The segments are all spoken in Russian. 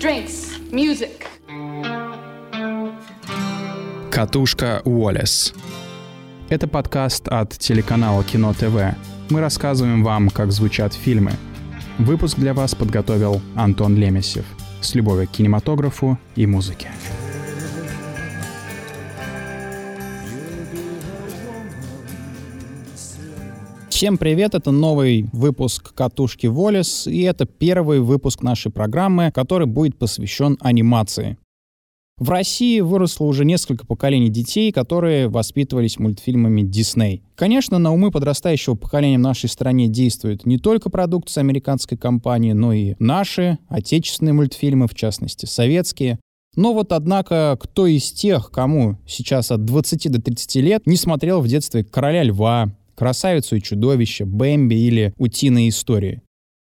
drinks, music. Катушка Уоллес. Это подкаст от телеканала Кино ТВ. Мы рассказываем вам, как звучат фильмы. Выпуск для вас подготовил Антон Лемесев. С любовью к кинематографу и музыке. Всем привет, это новый выпуск «Катушки Волес», и это первый выпуск нашей программы, который будет посвящен анимации. В России выросло уже несколько поколений детей, которые воспитывались мультфильмами Дисней. Конечно, на умы подрастающего поколения в нашей стране действует не только продукция американской компании, но и наши, отечественные мультфильмы, в частности, советские. Но вот, однако, кто из тех, кому сейчас от 20 до 30 лет, не смотрел в детстве «Короля льва», «Красавицу и чудовище», «Бэмби» или «Утиные истории».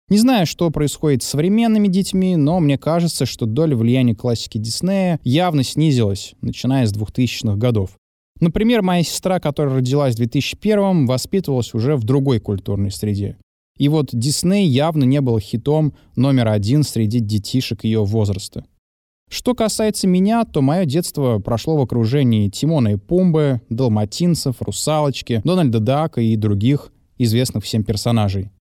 Не знаю, что происходит с современными детьми, но мне кажется, что доля влияния классики Диснея явно снизилась, начиная с 2000-х годов. Например, моя сестра, которая родилась в 2001-м, воспитывалась уже в другой культурной среде. И вот Дисней явно не был хитом номер один среди детишек ее возраста. Что касается меня, то мое детство прошло в окружении Тимона и Пумбы, Далматинцев, Русалочки, Дональда Дака и других известных всем персонажей.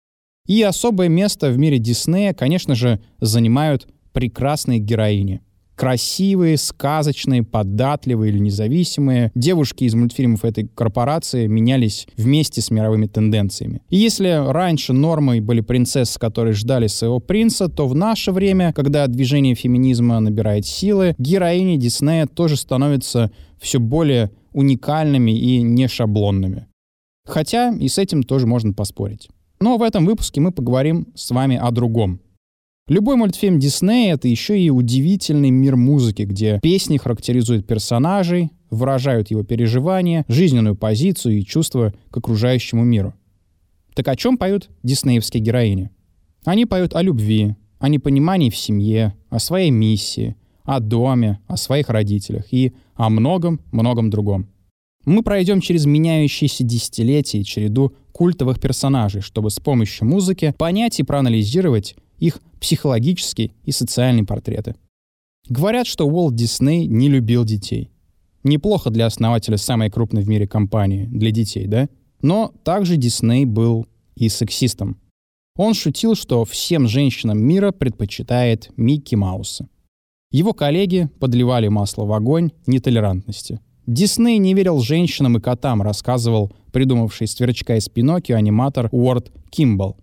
И особое место в мире Диснея, конечно же, занимают прекрасные героини — красивые, сказочные, податливые или независимые. Девушки из мультфильмов этой корпорации менялись вместе с мировыми тенденциями. И если раньше нормой были принцессы, которые ждали своего принца, то в наше время, когда движение феминизма набирает силы, героини Диснея тоже становятся все более уникальными и не шаблонными. Хотя и с этим тоже можно поспорить. Но в этом выпуске мы поговорим с вами о другом. Любой мультфильм Диснея — это еще и удивительный мир музыки, где песни характеризуют персонажей, выражают его переживания, жизненную позицию и чувства к окружающему миру. Так о чем поют диснеевские героини? Они поют о любви, о непонимании в семье, о своей миссии, о доме, о своих родителях и о многом-многом другом. Мы пройдем через меняющиеся десятилетия и череду культовых персонажей, чтобы с помощью музыки понять и проанализировать их психологические и социальные портреты. Говорят, что Уолт Дисней не любил детей. Неплохо для основателя самой крупной в мире компании для детей, да? Но также Дисней был и сексистом. Он шутил, что всем женщинам мира предпочитает Микки Мауса. Его коллеги подливали масло в огонь нетолерантности. Дисней не верил женщинам и котам, рассказывал придумавший сверчка из Пиноккио аниматор Уорд Кимбл.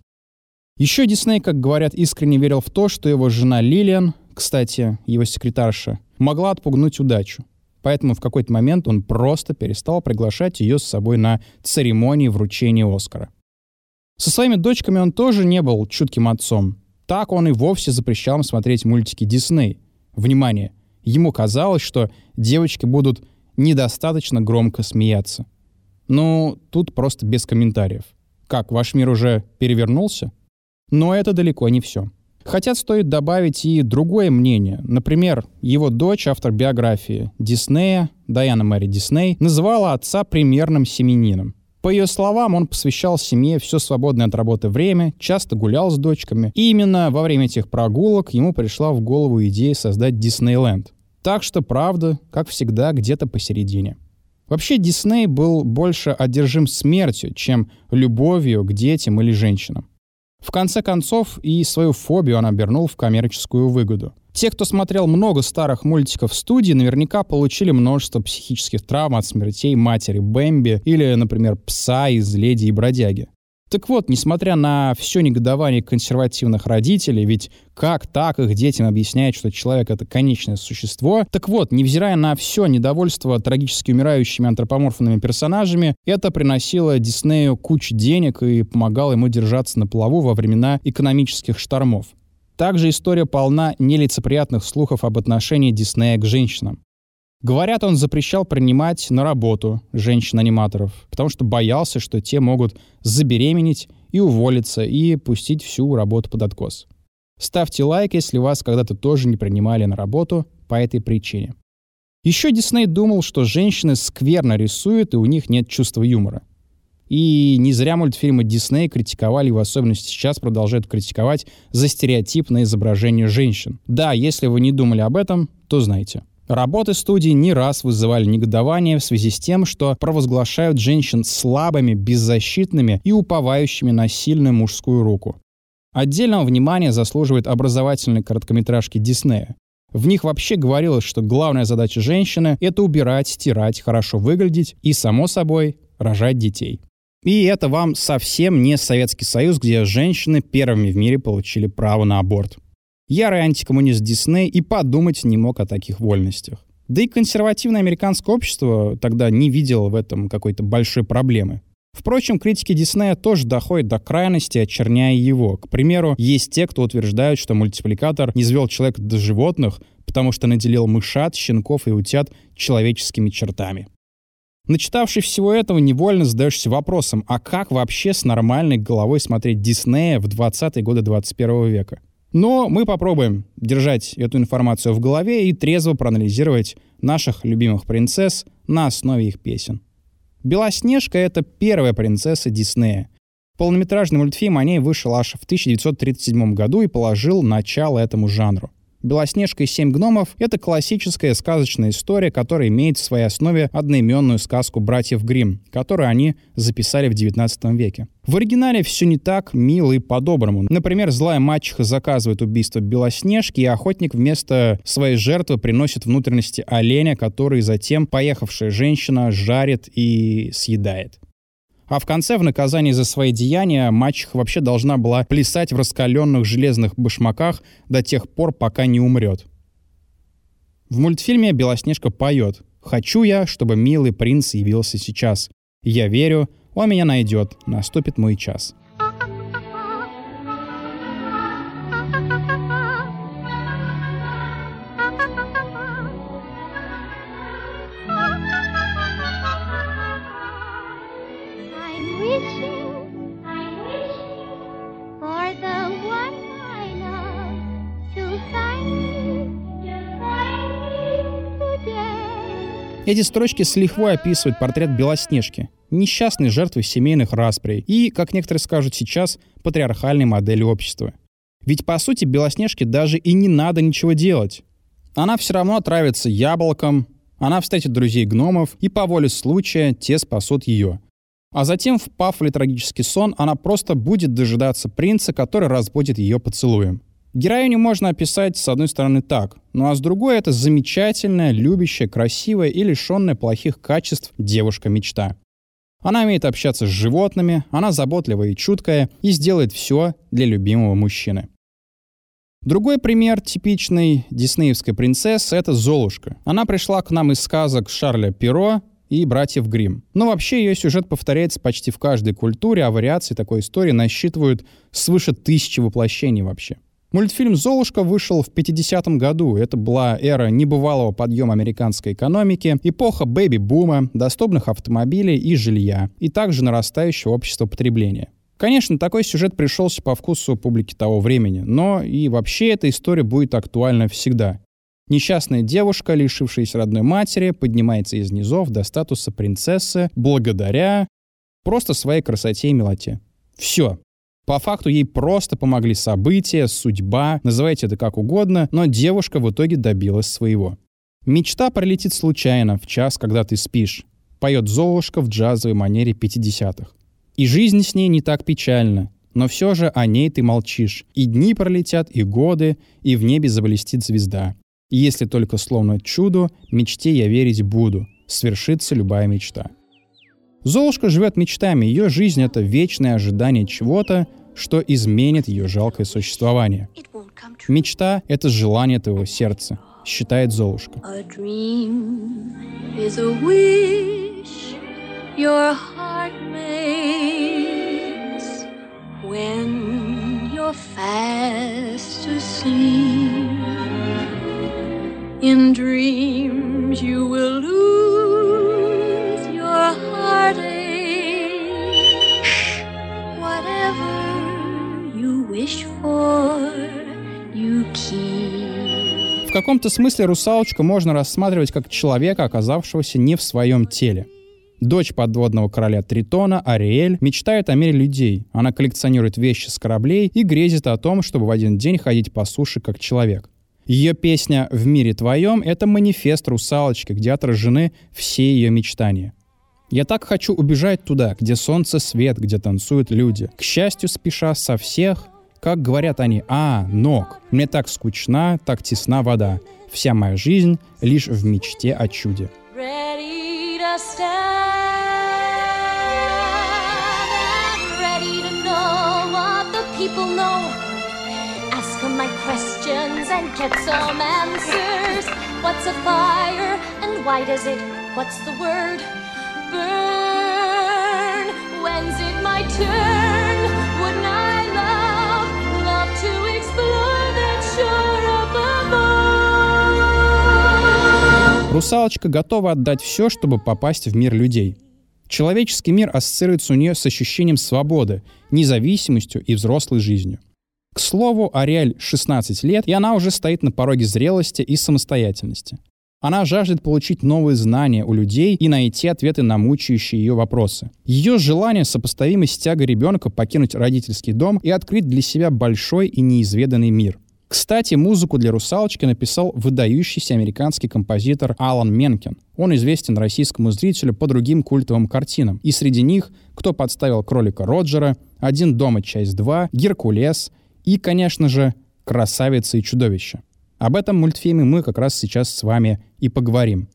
Еще Дисней, как говорят, искренне верил в то, что его жена Лилиан, кстати, его секретарша, могла отпугнуть удачу. Поэтому в какой-то момент он просто перестал приглашать ее с собой на церемонии вручения Оскара. Со своими дочками он тоже не был чутким отцом. Так он и вовсе запрещал им смотреть мультики Дисней. Внимание! Ему казалось, что девочки будут недостаточно громко смеяться. Ну, тут просто без комментариев. Как, ваш мир уже перевернулся? Но это далеко не все. Хотя стоит добавить и другое мнение. Например, его дочь, автор биографии Диснея, Дайана Мэри Дисней, называла отца примерным семенином. По ее словам, он посвящал семье все свободное от работы время, часто гулял с дочками. И именно во время этих прогулок ему пришла в голову идея создать Диснейленд. Так что правда, как всегда, где-то посередине. Вообще Дисней был больше одержим смертью, чем любовью к детям или женщинам. В конце концов, и свою фобию он обернул в коммерческую выгоду. Те, кто смотрел много старых мультиков в студии, наверняка получили множество психических травм от смертей матери Бэмби или, например, пса из «Леди и бродяги». Так вот, несмотря на все негодование консервативных родителей, ведь как так их детям объяснять, что человек — это конечное существо, так вот, невзирая на все недовольство трагически умирающими антропоморфными персонажами, это приносило Диснею кучу денег и помогало ему держаться на плаву во времена экономических штормов. Также история полна нелицеприятных слухов об отношении Диснея к женщинам. Говорят, он запрещал принимать на работу женщин-аниматоров, потому что боялся, что те могут забеременеть и уволиться, и пустить всю работу под откос. Ставьте лайк, если вас когда-то тоже не принимали на работу по этой причине. Еще Дисней думал, что женщины скверно рисуют, и у них нет чувства юмора. И не зря мультфильмы Дисней критиковали, и в особенности сейчас продолжают критиковать за стереотипное изображение женщин. Да, если вы не думали об этом, то знайте. Работы студии не раз вызывали негодование в связи с тем, что провозглашают женщин слабыми, беззащитными и уповающими на сильную мужскую руку. Отдельного внимания заслуживают образовательные короткометражки Диснея. В них вообще говорилось, что главная задача женщины — это убирать, стирать, хорошо выглядеть и, само собой, рожать детей. И это вам совсем не Советский Союз, где женщины первыми в мире получили право на аборт. Ярый антикоммунист Дисней и подумать не мог о таких вольностях. Да и консервативное американское общество тогда не видело в этом какой-то большой проблемы. Впрочем, критики Диснея тоже доходят до крайности, очерняя его. К примеру, есть те, кто утверждают, что мультипликатор не звел человека до животных, потому что наделил мышат, щенков и утят человеческими чертами. Начитавшись всего этого, невольно задаешься вопросом, а как вообще с нормальной головой смотреть Диснея в 20-е годы 21 века? Но мы попробуем держать эту информацию в голове и трезво проанализировать наших любимых принцесс на основе их песен. «Белоснежка» — это первая принцесса Диснея. Полнометражный мультфильм о ней вышел аж в 1937 году и положил начало этому жанру. «Белоснежка и семь гномов» — это классическая сказочная история, которая имеет в своей основе одноименную сказку братьев Гримм, которую они записали в XIX веке. В оригинале все не так мило и по-доброму. Например, злая мачеха заказывает убийство Белоснежки, и охотник вместо своей жертвы приносит внутренности оленя, который затем поехавшая женщина жарит и съедает. А в конце, в наказании за свои деяния, мачеха вообще должна была плясать в раскаленных железных башмаках до тех пор, пока не умрет. В мультфильме Белоснежка поет «Хочу я, чтобы милый принц явился сейчас. Я верю, он меня найдет, наступит мой час». Эти строчки с лихвой описывают портрет Белоснежки, несчастной жертвы семейных расприй и, как некоторые скажут сейчас, патриархальной модели общества. Ведь, по сути, Белоснежке даже и не надо ничего делать. Она все равно отравится яблоком, она встретит друзей гномов, и по воле случая те спасут ее. А затем, впав в литрагический сон, она просто будет дожидаться принца, который разбудит ее поцелуем. Героиню можно описать с одной стороны так, ну а с другой это замечательная, любящая, красивая и лишенная плохих качеств девушка-мечта. Она умеет общаться с животными, она заботливая и чуткая и сделает все для любимого мужчины. Другой пример типичной диснеевской принцессы — это Золушка. Она пришла к нам из сказок Шарля Перо и братьев Грим. Но вообще ее сюжет повторяется почти в каждой культуре, а вариации такой истории насчитывают свыше тысячи воплощений вообще. Мультфильм «Золушка» вышел в 50-м году. Это была эра небывалого подъема американской экономики, эпоха бэби-бума, доступных автомобилей и жилья, и также нарастающего общества потребления. Конечно, такой сюжет пришелся по вкусу публики того времени, но и вообще эта история будет актуальна всегда. Несчастная девушка, лишившаяся родной матери, поднимается из низов до статуса принцессы благодаря просто своей красоте и милоте. Все. По факту ей просто помогли события, судьба, называйте это как угодно, но девушка в итоге добилась своего. Мечта пролетит случайно в час, когда ты спишь. Поет Золушка в джазовой манере 50-х. И жизнь с ней не так печальна, но все же о ней ты молчишь. И дни пролетят, и годы, и в небе заблестит звезда. Если только словно чуду, мечте я верить буду, свершится любая мечта. Золушка живет мечтами, ее жизнь — это вечное ожидание чего-то, что изменит ее жалкое существование. Мечта — это желание твоего сердца, считает Золушка. In dreams you will lose your heartache. В каком-то смысле русалочку можно рассматривать как человека, оказавшегося не в своем теле. Дочь подводного короля Тритона, Ариэль, мечтает о мире людей. Она коллекционирует вещи с кораблей и грезит о том, чтобы в один день ходить по суше как человек. Ее песня «В мире твоем» — это манифест русалочки, где отражены все ее мечтания. Я так хочу убежать туда, где солнце свет, где танцуют люди. К счастью, спеша со всех, как говорят они, а, ног. Мне так скучна, так тесна вода. Вся моя жизнь лишь в мечте о чуде. When's it my turn? Русалочка готова отдать все, чтобы попасть в мир людей. Человеческий мир ассоциируется у нее с ощущением свободы, независимостью и взрослой жизнью. К слову, Ариэль 16 лет, и она уже стоит на пороге зрелости и самостоятельности. Она жаждет получить новые знания у людей и найти ответы на мучающие ее вопросы. Ее желание сопоставимо с тягой ребенка покинуть родительский дом и открыть для себя большой и неизведанный мир. Кстати, музыку для «Русалочки» написал выдающийся американский композитор Алан Менкен. Он известен российскому зрителю по другим культовым картинам. И среди них «Кто подставил кролика Роджера», «Один дома. Часть 2», «Геркулес», и, конечно же, «Красавица и чудовище». Об этом мультфильме мы как раз сейчас с вами и поговорим.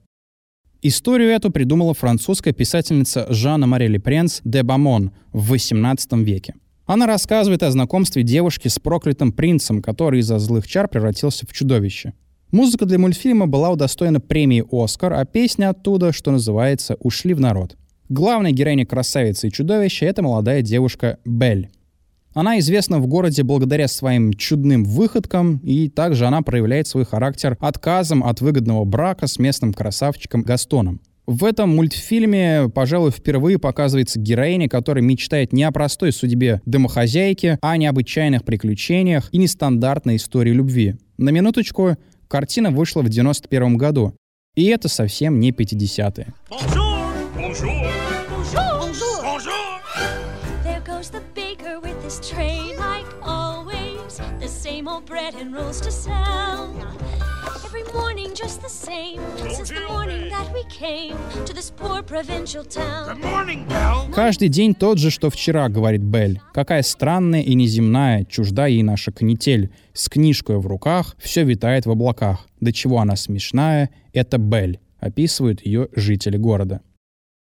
Историю эту придумала французская писательница Жанна Марели Пренс де Бамон в XVIII веке. Она рассказывает о знакомстве девушки с проклятым принцем, который из-за злых чар превратился в чудовище. Музыка для мультфильма была удостоена премии «Оскар», а песня оттуда, что называется, «Ушли в народ». Главная героиня красавицы и чудовища — это молодая девушка Белль. Она известна в городе благодаря своим чудным выходкам, и также она проявляет свой характер отказом от выгодного брака с местным красавчиком Gastoном. В этом мультфильме, пожалуй, впервые показывается героиня, которая мечтает не о простой судьбе домохозяйки, а о необычайных приключениях и нестандартной истории любви. На минуточку, картина вышла в 91 году. И это совсем не 50-е. Bonjour! Bonjour! Bonjour! Bonjour! There goes the baker with his tray like always. The same old bread and rolls to sell. Every morning just the same since the morning that we came to this poor provincial town. Good morning, Belle. Каждый день тот же, что вчера, говорит Белль. Какая странная и неземная, чужда ей наша канитель. С книжкой в руках все витает в облаках. До чего она смешная, это Белль, описывают ее жители города.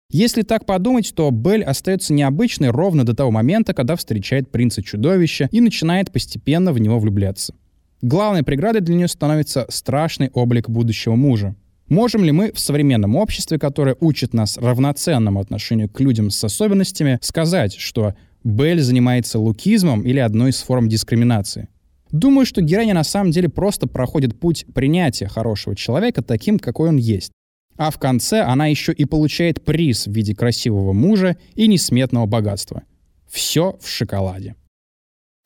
Если так подумать, то Белль остается необычной ровно до того момента, когда встречает принца-чудовища и начинает постепенно в него влюбляться. Главной преградой для нее становится страшный облик будущего мужа. Можем ли мы в современном обществе, которое учит нас равноценному отношению к людям с особенностями, сказать, что Белль занимается лукизмом или одной из форм дискриминации? Думаю, что героиня на самом деле просто проходит путь принятия хорошего человека таким, какой он есть. А в конце она еще и получает приз в виде красивого мужа и несметного богатства. Все в шоколаде.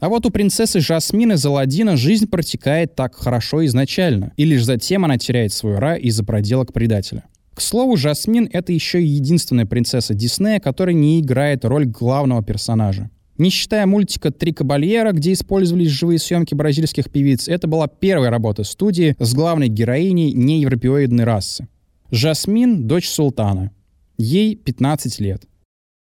А вот у принцессы Жасмины Заладина жизнь протекает так хорошо изначально, и лишь затем она теряет свой рай из-за проделок предателя. К слову, Жасмин — это еще и единственная принцесса Диснея, которая не играет роль главного персонажа. Не считая мультика «Три кабальера», где использовались живые съемки бразильских певиц, это была первая работа студии с главной героиней неевропеоидной расы. Жасмин — дочь султана. Ей 15 лет.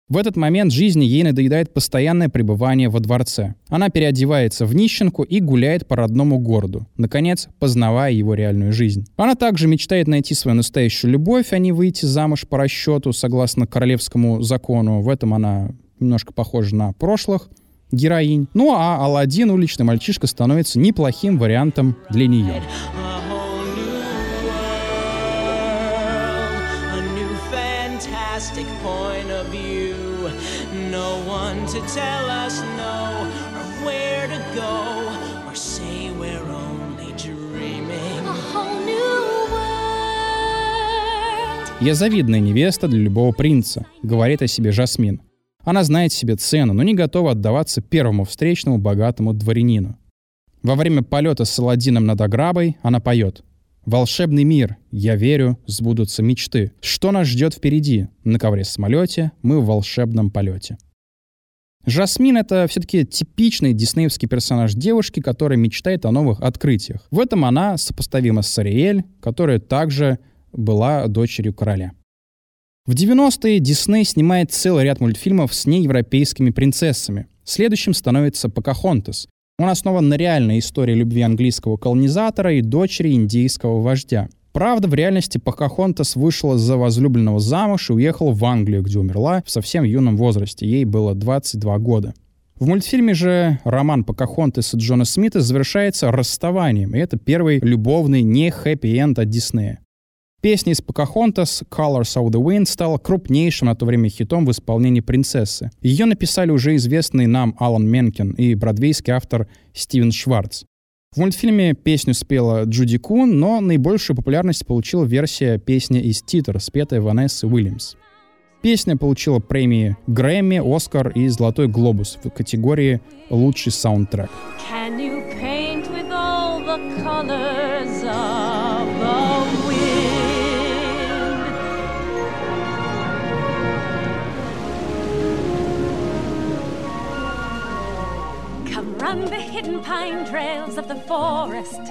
В этот момент жизни ей надоедает постоянное пребывание во дворце. Она переодевается в нищенку и гуляет по родному городу, наконец, познавая его реальную жизнь. Она также мечтает найти свою настоящую любовь, а не выйти замуж по расчету, согласно королевскому закону. В этом она немножко похожа на прошлых героинь. Ну а Алладин, уличный мальчишка, становится неплохим вариантом для нее. To tell us no, or where to go, or say we're only dreaming. A whole new world. Я завидная невеста для любого принца, говорит о себе Жасмин. Она знает себе цену, но не готова отдаваться первому встречному богатому дворянину. Во время полета с Саладином над Аграбой она поет. Волшебный мир. Я верю, сбудутся мечты. Что нас ждет впереди? На ковре-самолете мы в волшебном полете. Жасмин — это все-таки типичный диснеевский персонаж девушки, которая мечтает о новых открытиях. В этом она сопоставима с Ариэль, которая также была дочерью короля. В 90-е Дисней снимает целый ряд мультфильмов с неевропейскими принцессами. Следующим становится Покахонтас. Он основан на реальной истории любви английского колонизатора и дочери индийского вождя. Правда, в реальности Покахонтас вышла за возлюбленного замуж и уехала в Англию, где умерла в совсем юном возрасте. Ей было 22 года. В мультфильме же роман Покахонтаса Джона Смита завершается расставанием, и это первый любовный не хэппи-энд от Диснея. Песня из Покахонтас «Colors of the Wind» стала крупнейшим на то время хитом в исполнении принцессы. Ее написали уже известный нам Алан Менкен и бродвейский автор Стивен Шварц. В мультфильме песню спела Джуди Кун, но наибольшую популярность получила версия песни из титр, спетая Ванессой Уильямс. Песня получила премии Грэмми, Оскар и Золотой глобус в категории «Лучший саундтрек». Can you paint with all the colors run the hidden pine trails of the forest.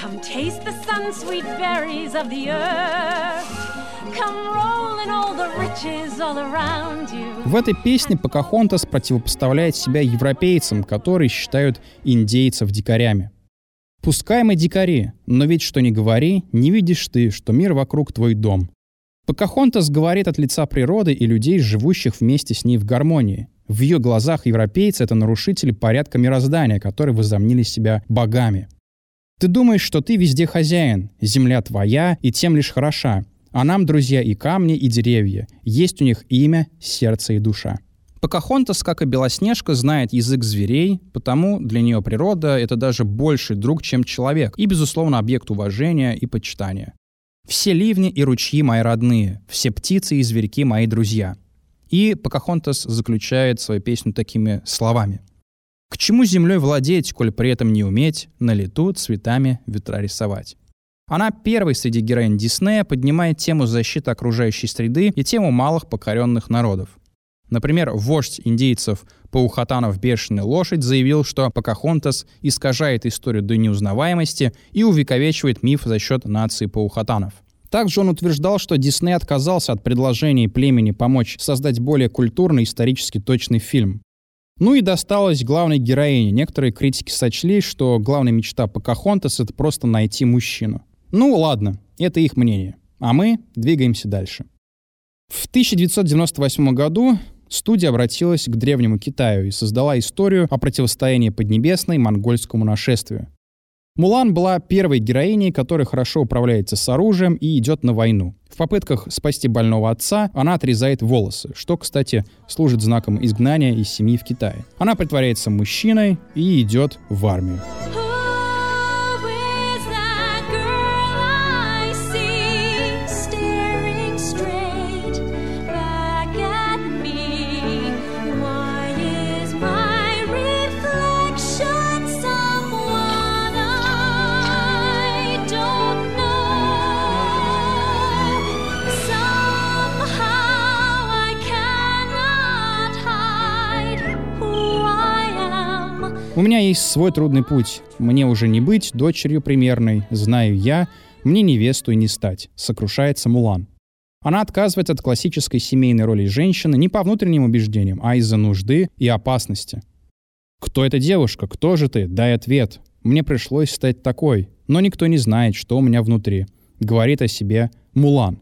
Come taste the sun-sweet berries of the earth. В этой песне Покахонтас противопоставляет себя европейцам, которые считают индейцев дикарями. Пускай мы дикари, но ведь что ни говори, не видишь ты, что мир вокруг твой дом. Покахонтас говорит от лица природы и людей, живущих вместе с ней в гармонии. В ее глазах европейцы — это нарушители порядка мироздания, которые возомнили себя богами. Ты думаешь, что ты везде хозяин, земля твоя и тем лишь хороша, а нам, друзья, и камни, и деревья. Есть у них имя, сердце и душа. Покахонтас, как и Белоснежка, знает язык зверей, потому для нее природа — это даже больший друг, чем человек, и, безусловно, объект уважения и почитания. «Все ливни и ручьи мои родные, все птицы и зверьки мои друзья». И Покахонтас заключает свою песню такими словами. «К чему землей владеть, коль при этом не уметь на лету цветами ветра рисовать?» Она первой среди героинь Диснея поднимает тему защиты окружающей среды и тему малых покоренных народов. Например, вождь индейцев Паухатанов Бешеная лошадь заявил, что Покахонтас искажает историю до неузнаваемости и увековечивает миф за счет нации Паухатанов – также он утверждал, что Дисней отказался от предложений племени помочь создать более культурный исторически точный фильм. Ну и досталось главной героине. Некоторые критики сочли, что главная мечта Покахонтас — это просто найти мужчину. Ну ладно, это их мнение. А мы двигаемся дальше. В 1998 году студия обратилась к Древнему Китаю и создала историю о противостоянии Поднебесной монгольскому нашествию. Мулан была первой героиней, которая хорошо управляется с оружием и идет на войну. В попытках спасти больного отца она отрезает волосы, что, кстати, служит знаком изгнания из семьи в Китае. Она притворяется мужчиной и идет в армию. У меня есть свой трудный путь. Мне уже не быть дочерью примерной, знаю я, мне невесту и не стать, сокрушается Мулан. Она отказывается от классической семейной роли женщины не по внутренним убеждениям, а из-за нужды и опасности. «Кто эта девушка? Кто же ты? Дай ответ. Мне пришлось стать такой, но никто не знает, что у меня внутри», — говорит о себе Мулан.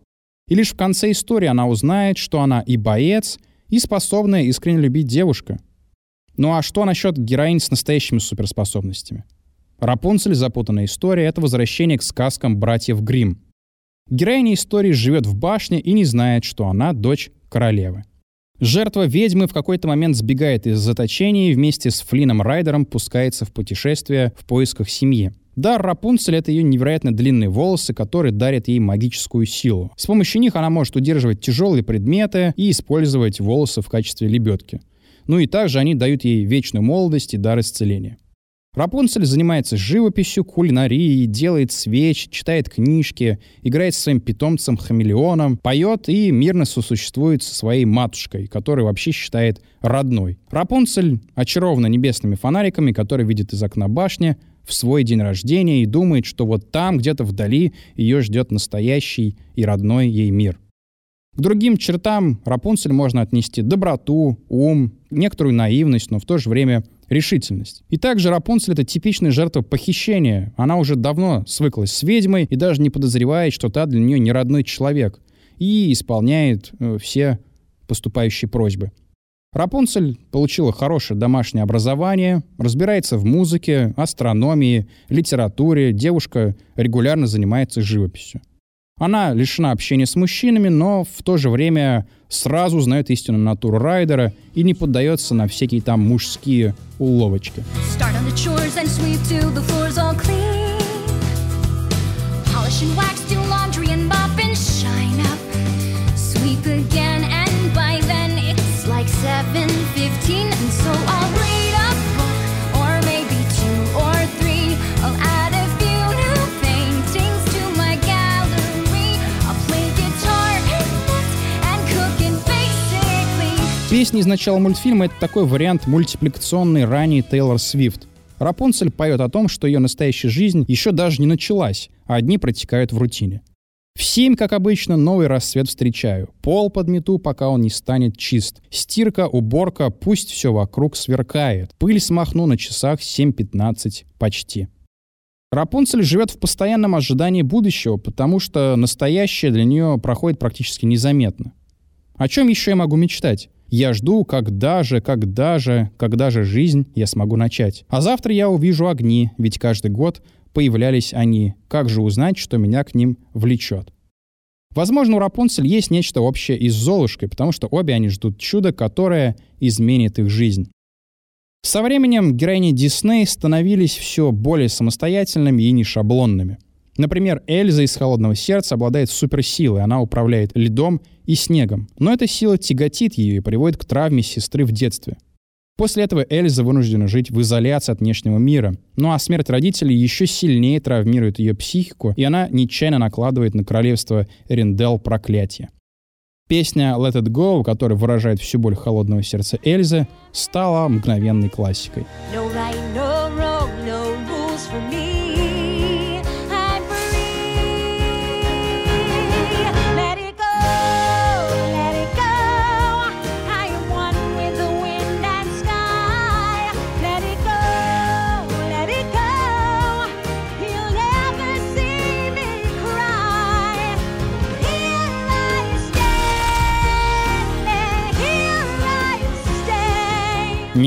И лишь в конце истории она узнает, что она и боец, и способная искренне любить девушка. Ну а что насчет героинь с настоящими суперспособностями? Рапунцель «Запутанная история» — это возвращение к сказкам братьев Гримм. Героиня истории живет в башне и не знает, что она дочь королевы. Жертва ведьмы в какой-то момент сбегает из заточения и вместе с Флином Райдером пускается в путешествие в поисках семьи. Дар Рапунцель — это ее невероятно длинные волосы, которые дарят ей магическую силу. С помощью них она может удерживать тяжелые предметы и использовать волосы в качестве лебедки. Ну и также они дают ей вечную молодость и дар исцеления. Рапунцель занимается живописью, кулинарией, делает свечи, читает книжки, играет со своим питомцем-хамелеоном, поет и мирно сосуществует со своей матушкой, которую вообще считает родной. Рапунцель очарована небесными фонариками, которые видит из окна башни, в свой день рождения и думает, что вот там, где-то вдали, ее ждет настоящий и родной ей мир. К другим чертам Рапунцель можно отнести доброту, ум, некоторую наивность, но в то же время решительность. И также Рапунцель — это типичная жертва похищения. Она уже давно свыклась с ведьмой и даже не подозревает, что та для нее не родной человек, и исполняет э, все поступающие просьбы. Рапунцель получила хорошее домашнее образование, разбирается в музыке, астрономии, литературе, девушка регулярно занимается живописью. Она лишена общения с мужчинами, но в то же время сразу знает истинную натуру Райдера и не поддается на всякие там мужские уловочки. again, Песни из начала мультфильма — это такой вариант мультипликационный ранний Тейлор Свифт. Рапунцель поет о том, что ее настоящая жизнь еще даже не началась, а дни протекают в рутине. В семь, как обычно, новый рассвет встречаю. Пол подмету, пока он не станет чист. Стирка, уборка, пусть все вокруг сверкает. Пыль смахну на часах 7.15 почти. Рапунцель живет в постоянном ожидании будущего, потому что настоящее для нее проходит практически незаметно. О чем еще я могу мечтать? Я жду, когда же, когда же, когда же жизнь я смогу начать. А завтра я увижу огни, ведь каждый год появлялись они. Как же узнать, что меня к ним влечет? Возможно, у Рапунцель есть нечто общее и с Золушкой, потому что обе они ждут чуда, которое изменит их жизнь. Со временем героини Дисней становились все более самостоятельными и не шаблонными. Например, Эльза из «Холодного сердца» обладает суперсилой, она управляет льдом и снегом. Но эта сила тяготит ее и приводит к травме сестры в детстве. После этого Эльза вынуждена жить в изоляции от внешнего мира. Ну а смерть родителей еще сильнее травмирует ее психику, и она нечаянно накладывает на королевство Эриндел проклятие. Песня «Let It Go», которая выражает всю боль холодного сердца Эльзы, стала мгновенной классикой. No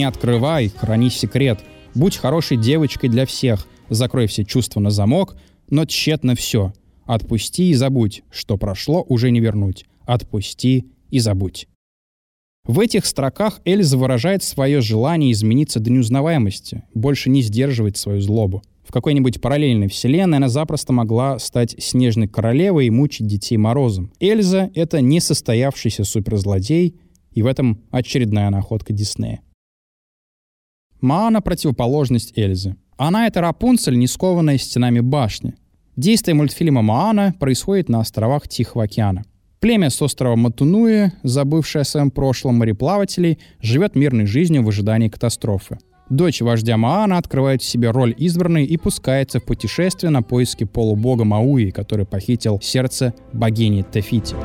открывай, храни секрет. Будь хорошей девочкой для всех. Закрой все чувства на замок, но тщетно все. Отпусти и забудь, что прошло уже не вернуть. Отпусти и забудь. В этих строках Эльза выражает свое желание измениться до неузнаваемости, больше не сдерживать свою злобу. В какой-нибудь параллельной вселенной она запросто могла стать снежной королевой и мучить детей морозом. Эльза — это несостоявшийся суперзлодей, и в этом очередная находка Диснея. Маана — противоположность Эльзы. Она — это Рапунцель, не скованная стенами башни. Действие мультфильма «Маана» происходит на островах Тихого океана. Племя с острова Матунуи, забывшее о своем прошлом мореплавателей, живет мирной жизнью в ожидании катастрофы. Дочь вождя Маана открывает в себе роль избранной и пускается в путешествие на поиски полубога Мауи, который похитил сердце богини Тефити.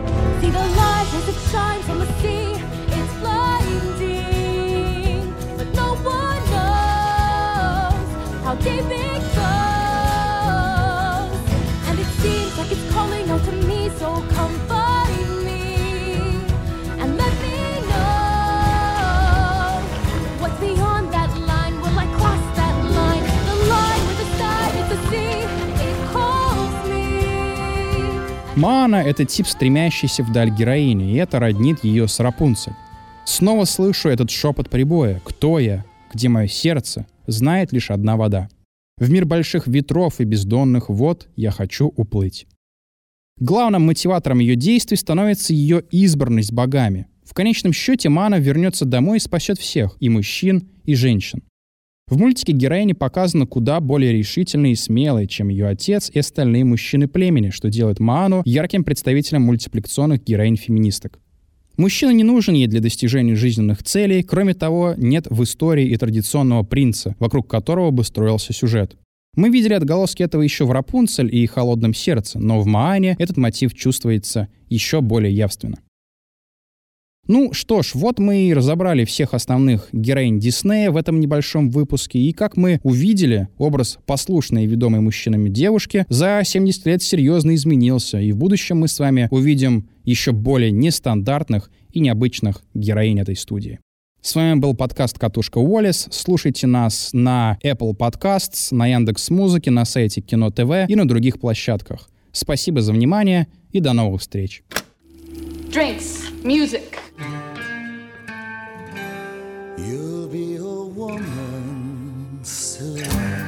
Мана — это тип, стремящийся вдаль героини, и это роднит ее с Рапунцель. Снова слышу этот шепот прибоя. «Кто я? Где мое сердце?» Знает лишь одна вода. В мир больших ветров и бездонных вод я хочу уплыть. Главным мотиватором ее действий становится ее избранность богами. В конечном счете Мана вернется домой и спасет всех, и мужчин, и женщин. В мультике героиня показана куда более решительной и смелой, чем ее отец и остальные мужчины племени, что делает Маану ярким представителем мультипликационных героинь-феминисток. Мужчина не нужен ей для достижения жизненных целей, кроме того, нет в истории и традиционного принца, вокруг которого бы строился сюжет. Мы видели отголоски этого еще в «Рапунцель» и «Холодном сердце», но в «Маане» этот мотив чувствуется еще более явственно. Ну что ж, вот мы и разобрали всех основных героинь Диснея в этом небольшом выпуске, и как мы увидели, образ послушной и ведомой мужчинами девушки за 70 лет серьезно изменился, и в будущем мы с вами увидим еще более нестандартных и необычных героинь этой студии. С вами был подкаст «Катушка Уоллес». Слушайте нас на Apple Podcasts, на Яндекс Музыке, на сайте Кино ТВ и на других площадках. Спасибо за внимание и до новых встреч. Drinks, music. You'll be a woman soon.